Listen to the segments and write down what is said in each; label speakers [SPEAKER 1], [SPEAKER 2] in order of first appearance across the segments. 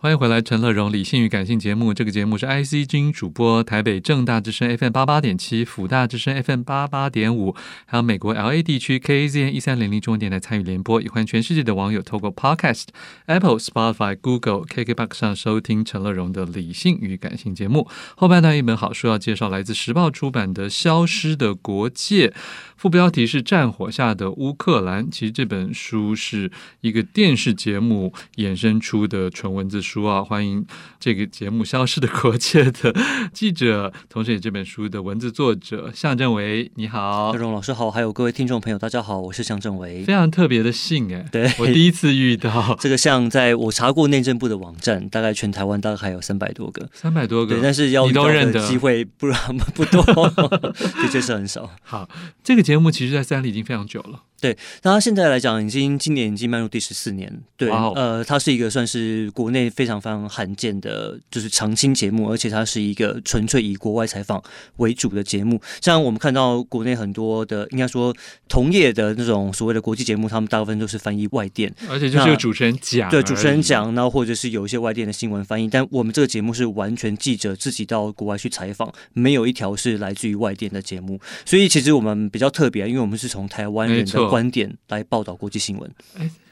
[SPEAKER 1] 欢迎回来，陈乐融理性与感性节目。这个节目是 IC 之主播，台北正大之声 FM 八八点七，辅大之声 FM 八八点五，还有美国 LA 地区 KAZN 一三零零中文电台参与联播。也欢迎全世界的网友透过 Podcast、Apple、Spotify、Google、KKBox 上收听陈乐融的理性与感性节目。后半段一本好书要介绍，来自时报出版的《消失的国界》，副标题是“战火下的乌克兰”。其实这本书是一个电视节目衍生出的纯文字。书啊，欢迎这个节目《消失的国界》的记者，同时也这本书的文字作者向正维，你好，
[SPEAKER 2] 乐融老师好，还有各位听众朋友，大家好，我是向正维。
[SPEAKER 1] 非常特别的信哎，
[SPEAKER 2] 对
[SPEAKER 1] 我第一次遇到
[SPEAKER 2] 这个像，在我查过内政部的网站，大概全台湾大概还有三百多个，
[SPEAKER 1] 三百多个，
[SPEAKER 2] 对，但是要遇到的机会不然不多，的确是很少。
[SPEAKER 1] 好，这个节目其实，在三里已经非常久了。
[SPEAKER 2] 对，那他现在来讲，已经今年已经迈入第十四年。对，wow. 呃，它是一个算是国内非常非常罕见的，就是长青节目，而且它是一个纯粹以国外采访为主的节目。像我们看到国内很多的，应该说同业的那种所谓的国际节目，他们大部分都是翻译外电，
[SPEAKER 1] 而且就是有主持人讲，
[SPEAKER 2] 对，主持人讲，然后或者是有一些外电的新闻翻译。但我们这个节目是完全记者自己到国外去采访，没有一条是来自于外电的节目。所以其实我们比较特别，因为我们是从台湾人的观点来报道国际新闻。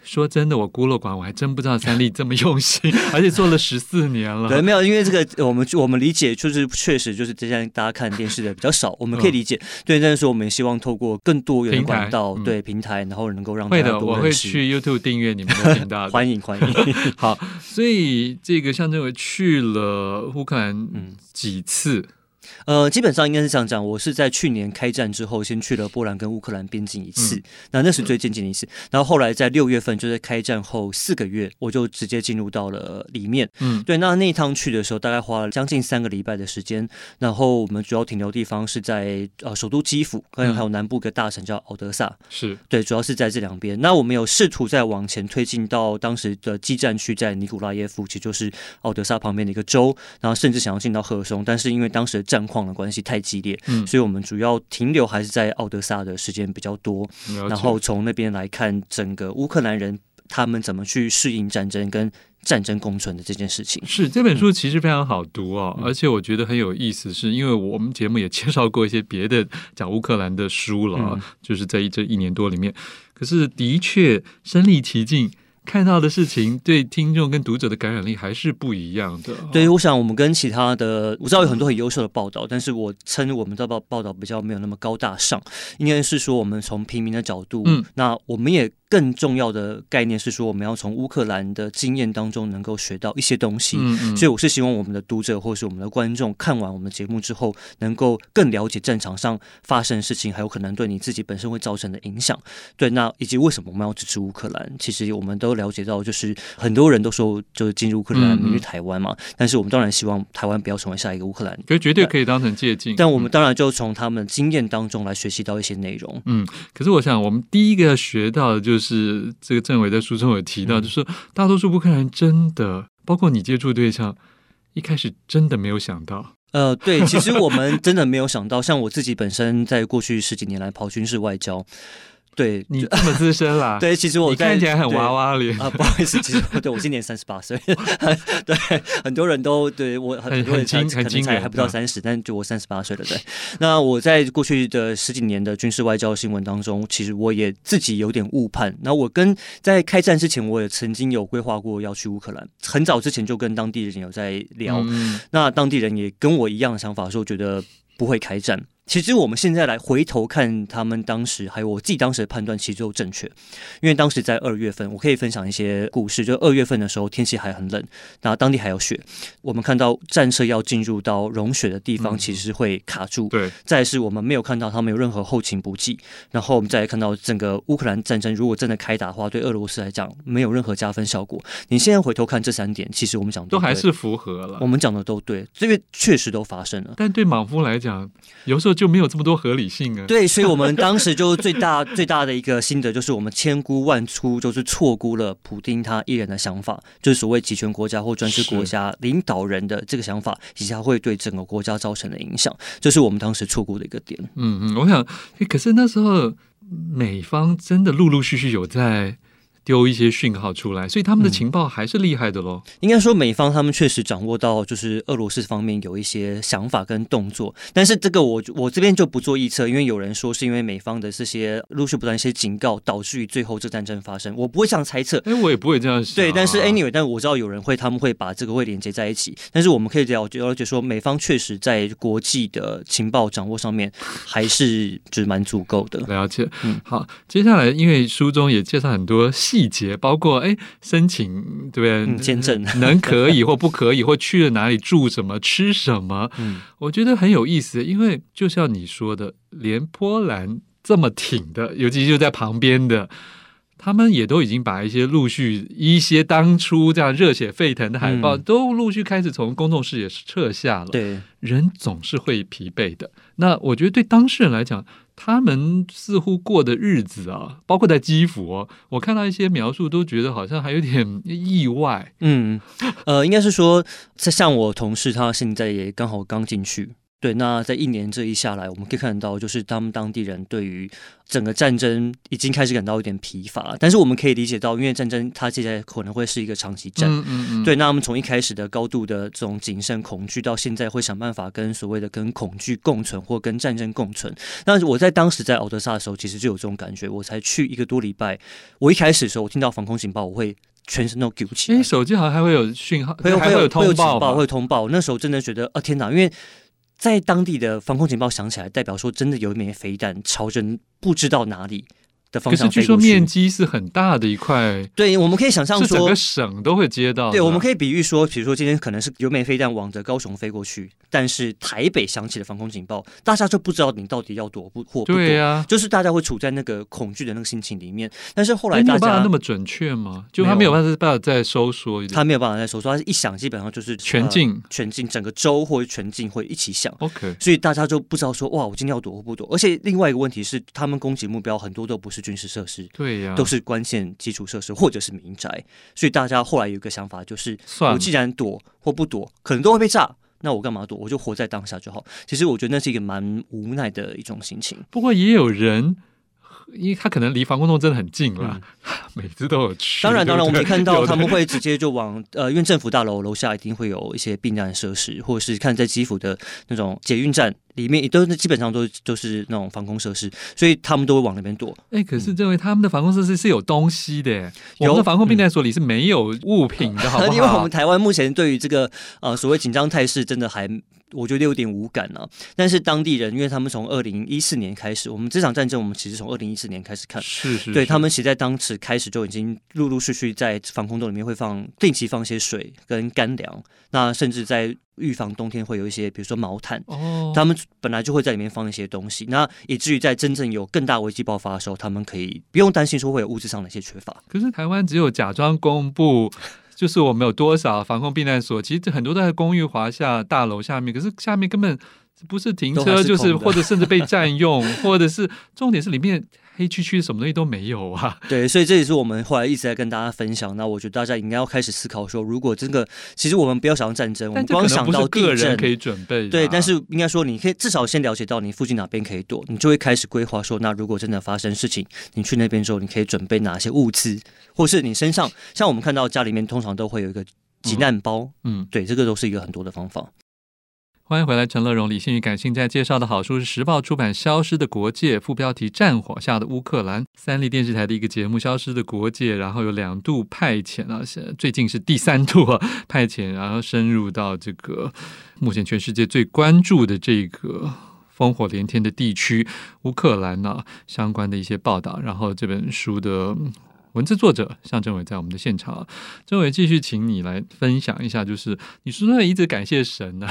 [SPEAKER 1] 哎，说真的，我孤陋寡闻，我还真不知道三立这么用心，而且做了十四年了。
[SPEAKER 2] 对，没有，因为这个我们我们理解，就是确实就是现在大家看电视的比较少，我们可以理解。嗯、对，但是说我们也希望透过更多元的管道，平对平台，然后能够让。会的，我会
[SPEAKER 1] 去 YouTube 订阅你们的频道。
[SPEAKER 2] 欢迎欢迎。
[SPEAKER 1] 好，所以这个向正维去了乌克兰几次？嗯
[SPEAKER 2] 呃，基本上应该是这样讲。我是在去年开战之后，先去了波兰跟乌克兰边境一次，嗯、那那是最接近的一次。然后后来在六月份，就是开战后四个月，我就直接进入到了里面。嗯，对。那那一趟去的时候，大概花了将近三个礼拜的时间。然后我们主要停留地方是在呃首都基辅，还有还有南部一个大城叫敖德萨。是对，主要是在这两边。那我们有试图再往前推进到当时的基战区，在尼古拉耶夫，其实就是敖德萨旁边的一个州。然后甚至想要进到赫松，但是因为当时的战况的关系太激烈，嗯，所以我们主要停留还是在奥德萨的时间比较多，然后从那边来看整个乌克兰人他们怎么去适应战争跟战争共存的这件事情。
[SPEAKER 1] 是这本书其实非常好读哦，嗯，而且我觉得很有意思，是因为我们节目也介绍过一些别的讲乌克兰的书了，嗯，就是在这一年多里面，可是的确身历其境。看到的事情对听众跟读者的感染力还是不一样的。
[SPEAKER 2] 对，我想我们跟其他的，我知道有很多很优秀的报道，但是我称我们的报报道比较没有那么高大上，应该是说我们从平民的角度，嗯，那我们也。更重要的概念是说，我们要从乌克兰的经验当中能够学到一些东西。嗯嗯。所以我是希望我们的读者或是我们的观众看完我们的节目之后，能够更了解战场上发生的事情，还有可能对你自己本身会造成的影响。对，那以及为什么我们要支持乌克兰？其实我们都了解到，就是很多人都说，就是进入乌克兰，明日台湾嘛。但是我们当然希望台湾不要成为下一个乌克兰。
[SPEAKER 1] 可绝对可以当成借鉴。
[SPEAKER 2] 但我们当然就从他们经验当中来学习到一些内容。
[SPEAKER 1] 嗯。可是我想，我们第一个要学到的就是。就是这个政委在书中有提到，就是大多数乌克兰人真的，包括你接触对象，一开始真的没有想到。
[SPEAKER 2] 呃，对，其实我们真的没有想到，像我自己本身在过去十几年来跑军事外交。对
[SPEAKER 1] 你这么资深啦？
[SPEAKER 2] 对，其实我
[SPEAKER 1] 看起来很娃娃脸
[SPEAKER 2] 啊，不好意思，其实对我今年三十八岁，对，很多人都对我很多人可能才还不到三十，但就我三十八岁了。对，那我在过去的十几年的军事外交新闻当中，其实我也自己有点误判。那我跟在开战之前，我也曾经有规划过要去乌克兰，很早之前就跟当地人有在聊，嗯、那当地人也跟我一样的想法，说觉得不会开战。其实我们现在来回头看他们当时，还有我自己当时的判断，其实都正确。因为当时在二月份，我可以分享一些故事。就二月份的时候，天气还很冷，然后当地还有雪。我们看到战车要进入到融雪的地方，其实会卡住。对。再是我们没有看到他们有任何后勤补给。然后我们再来看到整个乌克兰战争，如果真的开打的话，对俄罗斯来讲没有任何加分效果。你现在回头看这三点，其实我们讲
[SPEAKER 1] 都还是符合了。
[SPEAKER 2] 我们讲的都对，这个确实都发生了。
[SPEAKER 1] 但对莽夫来讲，有时候。就没有这么多合理性啊！
[SPEAKER 2] 对，所以我们当时就最大 最大的一个心得就是，我们千估万出，就是错估了普丁他一人的想法，就是所谓集权国家或专制国家领导人的这个想法，以及他会对整个国家造成的影响，这是我们当时错估的一个点。
[SPEAKER 1] 嗯嗯，我想，可是那时候美方真的陆陆续续有在丢一些讯号出来，所以他们的情报还是厉害的喽。
[SPEAKER 2] 应该说，美方他们确实掌握到，就是俄罗斯方面有一些想法跟动作。但是这个我我这边就不做预测，因为有人说是因为美方的这些陆续不断一些警告，导致于最后这战争发生。我不会这样猜测，
[SPEAKER 1] 哎，我也不会这样想。
[SPEAKER 2] 对，但是 anyway，但我知道有人会，他们会把这个会连接在一起。但是我们可以了解了解说，美方确实在国际的情报掌握上面还是就是蛮足够的。
[SPEAKER 1] 了解，嗯，好，接下来因为书中也介绍很多细节，包括哎，申请对不对？
[SPEAKER 2] 嗯，签证
[SPEAKER 1] 能可以或不可以，或去了哪里住什么吃什么？嗯，我觉得很有意思，因为就像你说的，连波兰这么挺的，尤其就在旁边的，他们也都已经把一些陆续一些当初这样热血沸腾的海报，嗯、都陆续开始从公众视野撤下了。
[SPEAKER 2] 对，
[SPEAKER 1] 人总是会疲惫的。那我觉得对当事人来讲，他们似乎过的日子啊，包括在基辅哦，我看到一些描述，都觉得好像还有点意外。
[SPEAKER 2] 嗯，呃，应该是说，像我同事，他现在也刚好刚进去。对，那在一年这一下来，我们可以看到，就是他们当地人对于整个战争已经开始感到有点疲乏。但是我们可以理解到，因为战争它接下来可能会是一个长期战。嗯嗯嗯。对，那我们从一开始的高度的这种谨慎恐惧，到现在会想办法跟所谓的跟恐惧共存，或跟战争共存。那我在当时在敖德萨的时候，其实就有这种感觉。我才去一个多礼拜，我一开始的时候，我听到防空警报，我会全身都起来。
[SPEAKER 1] 你手机好像还会有讯号，
[SPEAKER 2] 会有
[SPEAKER 1] 还会有通报，
[SPEAKER 2] 会通报。那时候真的觉得，啊天哪，因为。在当地的防空警报响起来，代表说真的有一枚飞弹朝着不知道哪里
[SPEAKER 1] 可是据说面积是很大的一块，
[SPEAKER 2] 对，我们可以想象说，
[SPEAKER 1] 整个省都会接到。
[SPEAKER 2] 对，我们可以比喻说，比如说今天可能是有枚飞弹往着高雄飞过去，但是台北响起了防空警报，大家就不知道你到底要躲不或不躲。
[SPEAKER 1] 对啊，
[SPEAKER 2] 就是大家会处在那个恐惧的那个心情里面。但是后来大
[SPEAKER 1] 有办法那么准确吗？就他没有办法再收缩一点，
[SPEAKER 2] 他没有办法再收缩，他一响基本上就是
[SPEAKER 1] 全境、
[SPEAKER 2] 呃，全境整个州或者全境会一起响。
[SPEAKER 1] OK，
[SPEAKER 2] 所以大家就不知道说哇，我今天要躲或不躲。而且另外一个问题是，他们攻击目标很多都不是军事设施。
[SPEAKER 1] 对呀、啊，
[SPEAKER 2] 都是关键基础设施或者是民宅，所以大家后来有一个想法，就是我既然躲或不躲，可能都会被炸，那我干嘛躲？我就活在当下就好。其实我觉得那是一个蛮无奈的一种心情。
[SPEAKER 1] 不过也有人。因为他可能离防空洞真的很近了，嗯、每次都有去。
[SPEAKER 2] 当然，当然，我们看到他们会直接就往呃，因为政府大楼楼下一定会有一些避难设施，或者是看在基辅的那种捷运站里面，也都是基本上都都是那种防空设施，所以他们都会往那边躲。
[SPEAKER 1] 哎、欸，可是这位他们的防空设施是有东西的，有的防空避难所里是没有物品的，好不好？
[SPEAKER 2] 因为我们台湾目前对于这个呃所谓紧张态势，真的还。我觉得有点无感啊，但是当地人，因为他们从二零一四年开始，我们这场战争，我们其实从二零一四年开始看，
[SPEAKER 1] 是是，是，
[SPEAKER 2] 对他们其实在当时开始就已经陆陆续续在防空洞里面会放定期放一些水跟干粮，那甚至在预防冬天会有一些，比如说毛毯，哦，他们本来就会在里面放一些东西，那以至于在真正有更大危机爆发的时候，他们可以不用担心说会有物质上的一些缺乏。
[SPEAKER 1] 可是台湾只有假装公布。就是我们有多少防空避难所，其实很多都在公寓华夏大楼下面，可是下面根本不是停车，是就是或者甚至被占用，或者是重点是里面。黑黢黢，什么东西都没有啊！
[SPEAKER 2] 对，所以这也是我们后来一直在跟大家分享。那我觉得大家应该要开始思考说，如果真的，其实我们不要想到战争，我们光想到个人
[SPEAKER 1] 可以准备。
[SPEAKER 2] 对，但是应该说，你可以至少先了解到你附近哪边可以躲，你就会开始规划说，那如果真的发生事情，你去那边之后，你可以准备哪些物资，或是你身上，像我们看到家里面通常都会有一个急难包。嗯，对，这个都是一个很多的方法。
[SPEAKER 1] 欢迎回来，陈乐融、理性与感性在介绍的好书是时报出版《消失的国界》，副标题《战火下的乌克兰》，三立电视台的一个节目《消失的国界》，然后有两度派遣啊，最近是第三度啊派遣，然后深入到这个目前全世界最关注的这个烽火连天的地区乌克兰呢、啊、相关的一些报道，然后这本书的。文字作者向政委在我们的现场啊，政委继续请你来分享一下，就是你是不是一直感谢神呢？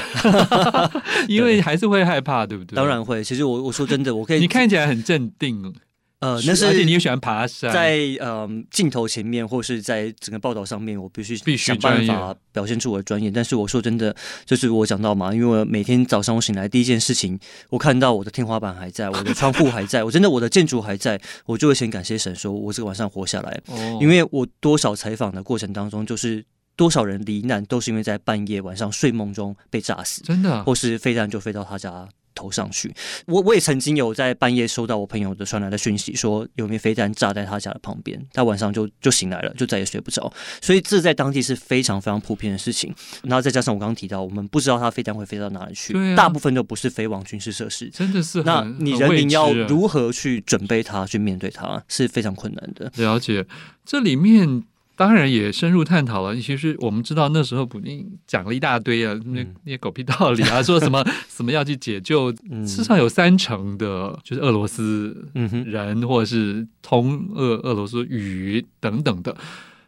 [SPEAKER 1] 因为还是会害怕，对不对？
[SPEAKER 2] 当然会。其实我我说真的，我可以，
[SPEAKER 1] 你看起来很镇定。呃，那是而且你又喜欢爬山，
[SPEAKER 2] 在呃镜头前面或是在整个报道上面，我必须必须想办法表现出我的专业。但是我说真的，就是我讲到嘛，因为我每天早上我醒来第一件事情，我看到我的天花板还在，我的窗户还在，我真的我的建筑还在，我就会先感谢神，说我这个晚上活下来。哦，因为我多少采访的过程当中，就是多少人罹难，都是因为在半夜晚上睡梦中被炸死，
[SPEAKER 1] 真的，
[SPEAKER 2] 或是飞弹就飞到他家。头投上去。我我也曾经有在半夜收到我朋友的传来的讯息，说有枚飞弹炸在他家的旁边，他晚上就就醒来了，就再也睡不着。所以这在当地是非常非常普遍的事情。然后再加上我刚刚提到，我们不知道他飞弹会飞到哪里去，啊、大部分都不是飞往军事设施，
[SPEAKER 1] 真的是。
[SPEAKER 2] 那你人民要如何去准备它，去面对它，是非常困难的。
[SPEAKER 1] 了解，这里面。当然也深入探讨了。其实我们知道那时候普京讲了一大堆啊，那那些狗屁道理啊，说什么什么要去解救，至少有三成的，就是俄罗斯人或者是通俄俄罗斯语等等的。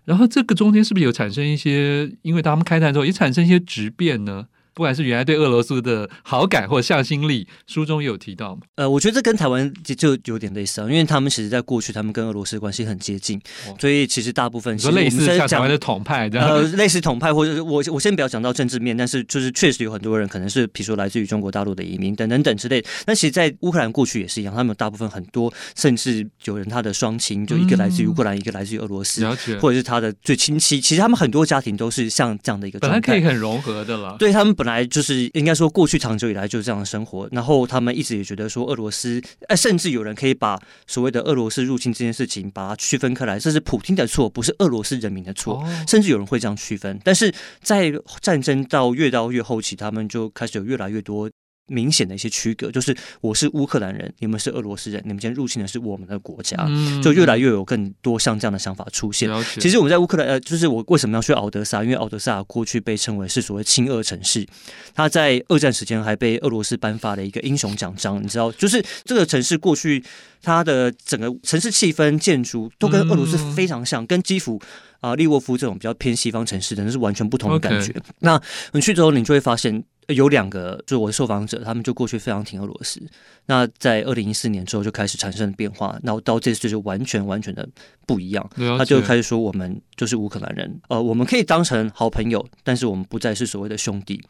[SPEAKER 1] 然后这个中间是不是有产生一些，因为他们开战之后也产生一些质变呢？不管是原来对俄罗斯的好感或向心力，书中也有提到嘛。
[SPEAKER 2] 呃，我觉得这跟台湾就就有点类似啊，因为他们其实在过去，他们跟俄罗斯关系很接近，哦、所以其实大部分是
[SPEAKER 1] 类似像台湾的统派这样，
[SPEAKER 2] 呃，类似统派，或者我我先不要讲到政治面，但是就是确实有很多人可能是，比如说来自于中国大陆的移民等等等之类。但其实，在乌克兰过去也是一样，他们大部分很多，甚至有人他的双亲就一个来自于乌克兰，嗯、一个来自于俄罗斯，或者是他的最亲戚。其实他们很多家庭都是像这样的一个状态，
[SPEAKER 1] 本来可以很融合的了。
[SPEAKER 2] 对他们本来就是应该说过去长久以来就是这样的生活，然后他们一直也觉得说俄罗斯，哎，甚至有人可以把所谓的俄罗斯入侵这件事情把它区分开来，这是普京的错，不是俄罗斯人民的错，甚至有人会这样区分。但是在战争到越到越后期，他们就开始有越来越多。明显的一些区隔，就是我是乌克兰人，你们是俄罗斯人，你们今天入侵的是我们的国家，嗯、就越来越有更多像这样的想法出现。其实我们在乌克兰，呃，就是我为什么要去敖德萨？因为敖德萨过去被称为是所谓亲俄城市，它在二战时间还被俄罗斯颁发了一个英雄奖章，你知道，就是这个城市过去它的整个城市气氛、建筑都跟俄罗斯非常像，嗯、跟基辅啊、呃、利沃夫这种比较偏西方城市的，那是完全不同的感觉。Okay 那你去之后，你就会发现。有两个，就是我的受访者，他们就过去非常挺俄罗斯。那在二零一四年之后就开始产生了变化，然后到这次就完全完全的不一样。他就开始说，我们就是乌克兰人，呃，我们可以当成好朋友，但是我们不再是所谓的兄弟。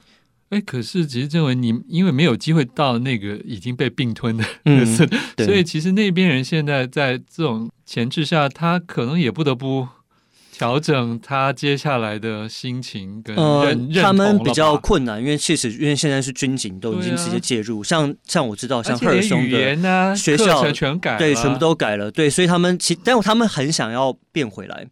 [SPEAKER 1] 哎，可是其实认为你因为没有机会到那个已经被并吞的，嗯，所以其实那边人现在在这种前置下，他可能也不得不。调整他接下来的心情跟
[SPEAKER 2] 他们比较困难，因为确实，因为现在是军警都已经直接介入，啊、像像我知道，像赫尔松的学校
[SPEAKER 1] 全改，
[SPEAKER 2] 对，全部都改了，对，所以他们其但他们很想要变回来，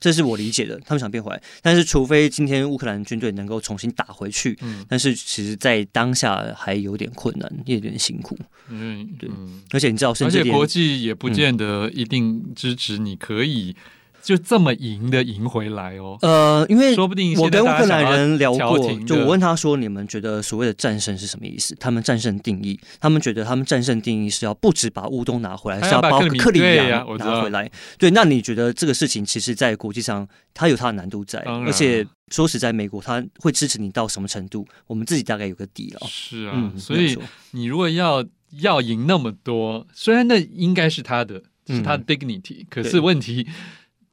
[SPEAKER 2] 这是我理解的，他们想变回来，但是除非今天乌克兰军队能够重新打回去，嗯，但是其实，在当下还有点困难，也有点辛苦，嗯，对，嗯、而且你知道，甚至
[SPEAKER 1] 而且国际也不见得一定支持，你可以。就这么赢的赢回来哦。
[SPEAKER 2] 呃，因为说不定我跟乌克兰人聊过，就我问他说：“你们觉得所谓的战胜是什么意思？”他们战胜定义，他们觉得他们战胜定义是要不止把乌东拿回来，是要把克里米亚拿回来。对，那你觉得这个事情其实，在国际上它有它的难度在，而且说实在，美国他会支持你到什么程度？我们自己大概有个底了。
[SPEAKER 1] 是啊，所以你如果要要赢那么多，虽然那应该是他的，是他的 dignity，可是问题。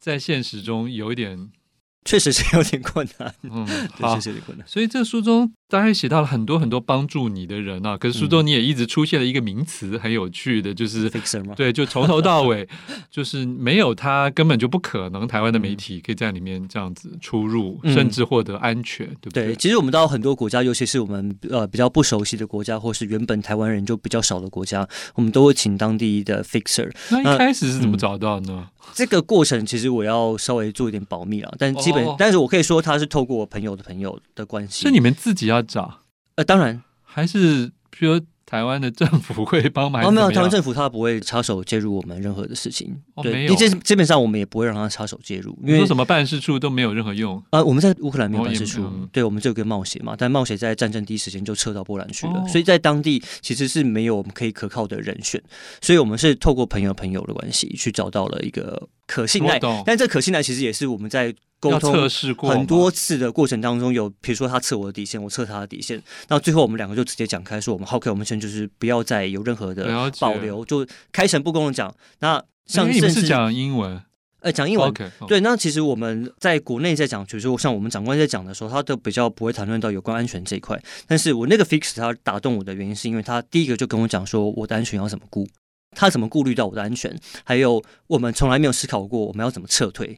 [SPEAKER 1] 在现实中有一点，
[SPEAKER 2] 确实是有点困难。
[SPEAKER 1] 嗯，好，确实有点困难。所以这书中当然写到了很多很多帮助你的人啊。可是书中你也一直出现了一个名词，很有趣的，就是
[SPEAKER 2] fixer 吗？
[SPEAKER 1] 对，就从头到尾，就是没有他根本就不可能。台湾的媒体可以在里面这样子出入，嗯、甚至获得安全，对不对？
[SPEAKER 2] 对，其实我们到很多国家，尤其是我们呃比较不熟悉的国家，或是原本台湾人就比较少的国家，我们都会请当地的 fixer。
[SPEAKER 1] 那一开始是怎么找到呢？嗯
[SPEAKER 2] 这个过程其实我要稍微做一点保密了，但基本，哦、但是我可以说他是透过我朋友的朋友的关系。
[SPEAKER 1] 是你们自己要找？
[SPEAKER 2] 呃，当然，
[SPEAKER 1] 还是比如。台湾的政府会帮忙？
[SPEAKER 2] 哦，没有，台湾政府他不会插手介入我们任何的事情。
[SPEAKER 1] 哦、对，
[SPEAKER 2] 基基本上我们也不会让他插手介入，因为
[SPEAKER 1] 说什么办事处都没有任何用。
[SPEAKER 2] 呃，我们在乌克兰没有办事处，哦、对，我们只有个冒险嘛，但冒险在战争第一时间就撤到波兰去了，哦、所以在当地其实是没有我们可以可靠的人选，所以我们是透过朋友朋友的关系去找到了一个可信赖。但这可信赖其实也是我们在。沟通很多次的过程当中，有比如说他测我的底线，我测他的底线，那最后我们两个就直接讲开，说我们 OK，我们现在就是不要再有任何的保留，就开诚布公的讲。那像甚至
[SPEAKER 1] 讲英文，
[SPEAKER 2] 呃，讲英文，对。那其实我们在国内在讲，就是说像我们长官在讲的时候，他都比较不会谈论到有关安全这一块。但是我那个 fix 他打动我的原因，是因为他第一个就跟我讲说，我的安全要怎么顾，他怎么顾虑到我的安全，还有我们从来没有思考过我们要怎么撤退。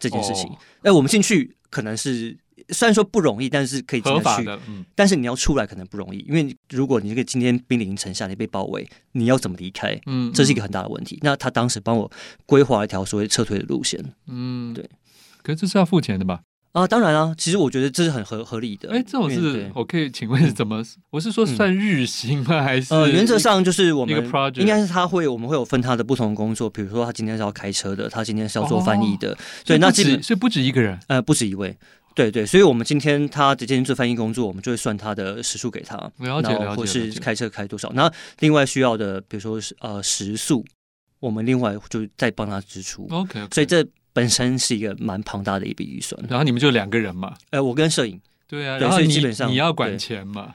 [SPEAKER 2] 这件事情，哎、哦，我们进去可能是虽然说不容易，但是可以进得去。
[SPEAKER 1] 嗯，
[SPEAKER 2] 但是你要出来可能不容易，因为如果你这个今天兵临城下，你被包围，你要怎么离开？嗯，这是一个很大的问题。那他当时帮我规划一条所谓撤退的路线。嗯，对。
[SPEAKER 1] 可是这是要付钱的吧？
[SPEAKER 2] 啊，当然啊，其实我觉得这是很合合理的。
[SPEAKER 1] 哎，这种是我可以请问是怎么？我是说算日薪吗？还是？
[SPEAKER 2] 呃，原则上就是我们应该是他会，我们会有分他的不同工作，比如说他今天是要开车的，他今天是要做翻译的，对，那基本
[SPEAKER 1] 所以不止一个人，
[SPEAKER 2] 呃，不止一位，对对，所以我们今天他直接做翻译工作，我们就会算他的时数给他，
[SPEAKER 1] 了解了解，
[SPEAKER 2] 或是开车开多少，那另外需要的，比如说是呃时速，我们另外就再帮他支出
[SPEAKER 1] ，OK，
[SPEAKER 2] 所以这。本身是一个蛮庞大的一笔预算，
[SPEAKER 1] 然后你们就两个人嘛？
[SPEAKER 2] 呃，我跟摄影，
[SPEAKER 1] 对啊，然后基本上你要管钱嘛，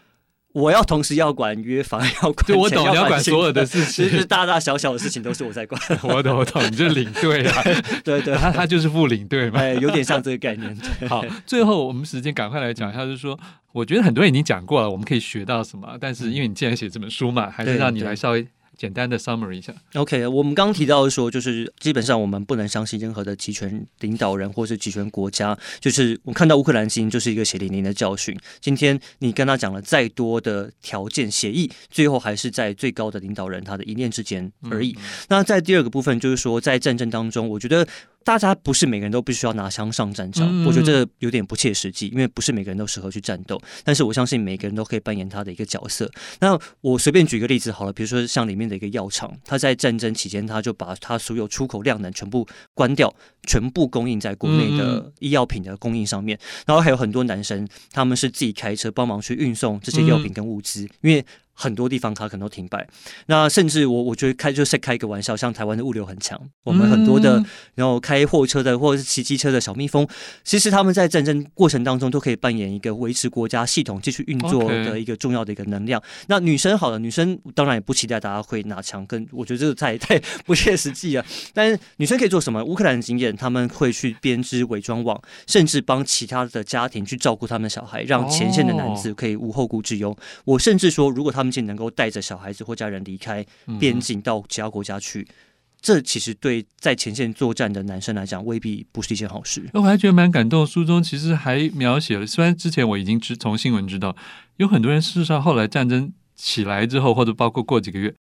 [SPEAKER 2] 我要同时要管约房，要管，
[SPEAKER 1] 对，我懂，你要管所有的事情，
[SPEAKER 2] 其 实大大小小的事情都是我在管。
[SPEAKER 1] 我懂，我懂，你就是领队啊，
[SPEAKER 2] 对对，
[SPEAKER 1] 他他就是副领队嘛，
[SPEAKER 2] 哎，有点像这个概念。
[SPEAKER 1] 好，最后我们时间赶快来讲一下，就是说，我觉得很多人已经讲过了，我们可以学到什么？但是因为你既然写这本书嘛，还是让你来稍微。简单的 summary 一下。
[SPEAKER 2] OK，我们刚刚提到说，就是基本上我们不能相信任何的集权领导人或是集权国家。就是我看到乌克兰经就是一个血淋淋的教训。今天你跟他讲了再多的条件协议，最后还是在最高的领导人他的一念之间而已。嗯嗯。那在第二个部分，就是说在战争当中，我觉得。大家不是每个人都必须要拿枪上战场，嗯、我觉得这有点不切实际，因为不是每个人都适合去战斗。但是我相信每个人都可以扮演他的一个角色。那我随便举个例子好了，比如说像里面的一个药厂，他在战争期间他就把他所有出口量能全部关掉，全部供应在国内的医药品的供应上面。然后还有很多男生，他们是自己开车帮忙去运送这些药品跟物资，因为。很多地方它可能都停摆，那甚至我我觉得开就是开一个玩笑，像台湾的物流很强，我们很多的然后开货车的或者是骑机车的小蜜蜂，其实他们在战争过程当中都可以扮演一个维持国家系统继续运作的一个重要的一个能量。那女生好了，女生当然也不期待大家会拿枪，跟我觉得这个太太不切实际了。但是女生可以做什么？乌克兰的经验，他们会去编织伪装网，甚至帮其他的家庭去照顾他们的小孩，让前线的男子可以无后顾之忧。Oh. 我甚至说，如果他们他们能够带着小孩子或家人离开边境到其他国家去，嗯、这其实对在前线作战的男生来讲，未必不是一件好事。
[SPEAKER 1] 我还觉得蛮感动，书中其实还描写了，虽然之前我已经知从新闻知道，有很多人事实上后来战争起来之后，或者包括过几个月，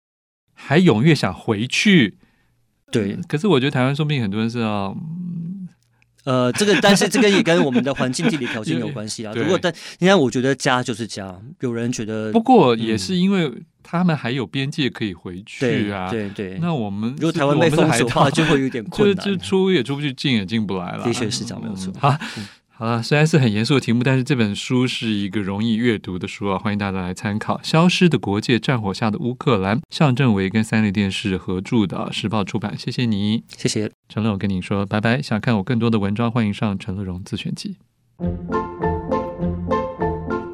[SPEAKER 1] 还踊跃想回去。
[SPEAKER 2] 对，
[SPEAKER 1] 可是我觉得台湾说不定很多人是要。
[SPEAKER 2] 呃，这个，但是这个也跟我们的环境地理条件有关系啊。如果但，你看，我觉得家就是家。有人觉得，
[SPEAKER 1] 不过也是因为他们还有边界可以回去啊。
[SPEAKER 2] 对对。
[SPEAKER 1] 那我们
[SPEAKER 2] 如果台湾被封锁的话，就会有点困难。
[SPEAKER 1] 就就出也出不去，进也进不来了。
[SPEAKER 2] 的确是这样，没有错。
[SPEAKER 1] 好。好了，虽然是很严肃的题目，但是这本书是一个容易阅读的书啊，欢迎大家来参考。《消失的国界：战火下的乌克兰》，向政委跟三立电视合著的，时报出版。谢谢你，
[SPEAKER 2] 谢谢
[SPEAKER 1] 陈乐我，跟你说拜拜。想看我更多的文章，欢迎上陈乐荣自选集。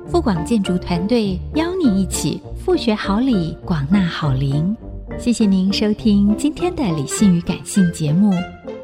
[SPEAKER 3] 富广建筑团队邀你一起复学好礼，广纳好邻。谢谢您收听今天的理性与感性节目，